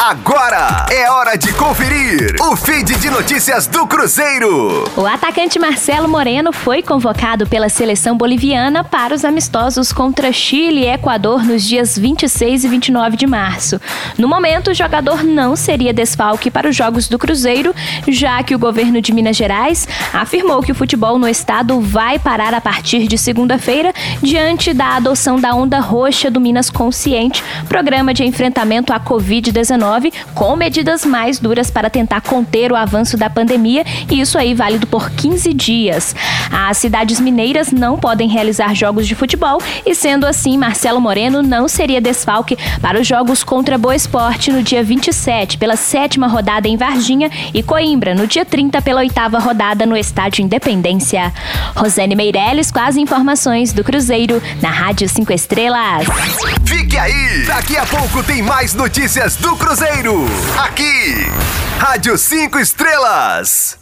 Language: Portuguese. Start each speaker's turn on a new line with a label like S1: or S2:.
S1: Agora é hora de conferir o feed de notícias do Cruzeiro.
S2: O atacante Marcelo Moreno foi convocado pela seleção boliviana para os amistosos contra Chile e Equador nos dias 26 e 29 de março. No momento, o jogador não seria desfalque para os jogos do Cruzeiro, já que o governo de Minas Gerais afirmou que o futebol no estado vai parar a partir de segunda-feira, diante da adoção da Onda Roxa do Minas Consciente, programa de enfrentamento à Covid-19 com medidas mais duras para tentar conter o avanço da pandemia, e isso aí válido por 15 dias. As cidades mineiras não podem realizar jogos de futebol e, sendo assim, Marcelo Moreno não seria desfalque para os jogos contra Boa Esporte no dia 27, pela sétima rodada em Varginha, e Coimbra, no dia 30, pela oitava rodada no Estádio Independência. Rosane Meirelles com as informações do Cruzeiro na Rádio 5 Estrelas.
S1: Fique aí! Daqui a pouco tem mais notícias do Cruzeiro. Aqui, Rádio 5 Estrelas.